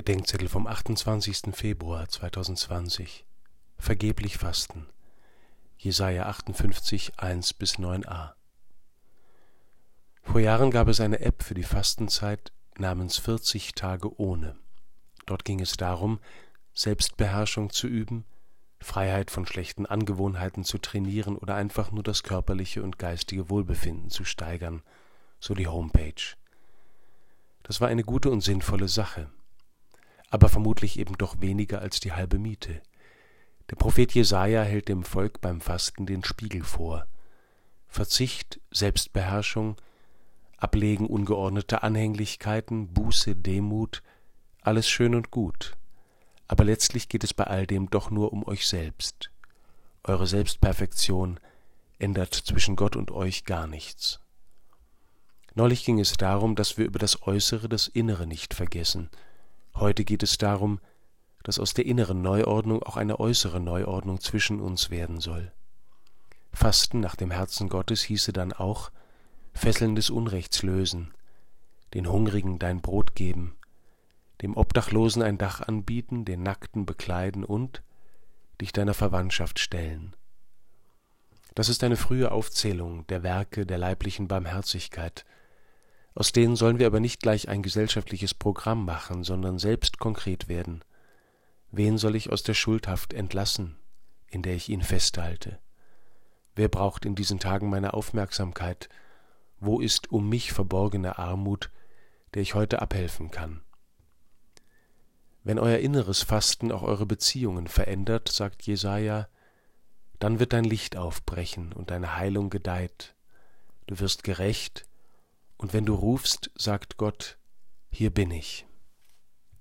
Bedenkzettel vom 28. Februar 2020. Vergeblich fasten. Jesaja 58, 1 bis 9a. Vor Jahren gab es eine App für die Fastenzeit namens 40 Tage ohne. Dort ging es darum, Selbstbeherrschung zu üben, Freiheit von schlechten Angewohnheiten zu trainieren oder einfach nur das körperliche und geistige Wohlbefinden zu steigern, so die Homepage. Das war eine gute und sinnvolle Sache aber vermutlich eben doch weniger als die halbe Miete. Der Prophet Jesaja hält dem Volk beim Fasten den Spiegel vor. Verzicht, Selbstbeherrschung, Ablegen ungeordneter Anhänglichkeiten, Buße, Demut, alles schön und gut. Aber letztlich geht es bei all dem doch nur um euch selbst. Eure Selbstperfektion ändert zwischen Gott und euch gar nichts. Neulich ging es darum, dass wir über das Äußere das Innere nicht vergessen, Heute geht es darum, dass aus der inneren Neuordnung auch eine äußere Neuordnung zwischen uns werden soll. Fasten nach dem Herzen Gottes hieße dann auch Fesseln des Unrechts lösen, den Hungrigen dein Brot geben, dem Obdachlosen ein Dach anbieten, den Nackten bekleiden und dich deiner Verwandtschaft stellen. Das ist eine frühe Aufzählung der Werke der leiblichen Barmherzigkeit, aus denen sollen wir aber nicht gleich ein gesellschaftliches Programm machen, sondern selbst konkret werden. Wen soll ich aus der Schuldhaft entlassen, in der ich ihn festhalte? Wer braucht in diesen Tagen meine Aufmerksamkeit? Wo ist um mich verborgene Armut, der ich heute abhelfen kann? Wenn euer inneres Fasten auch eure Beziehungen verändert, sagt Jesaja, dann wird dein Licht aufbrechen und deine Heilung gedeiht. Du wirst gerecht, und wenn du rufst, sagt Gott, hier bin ich.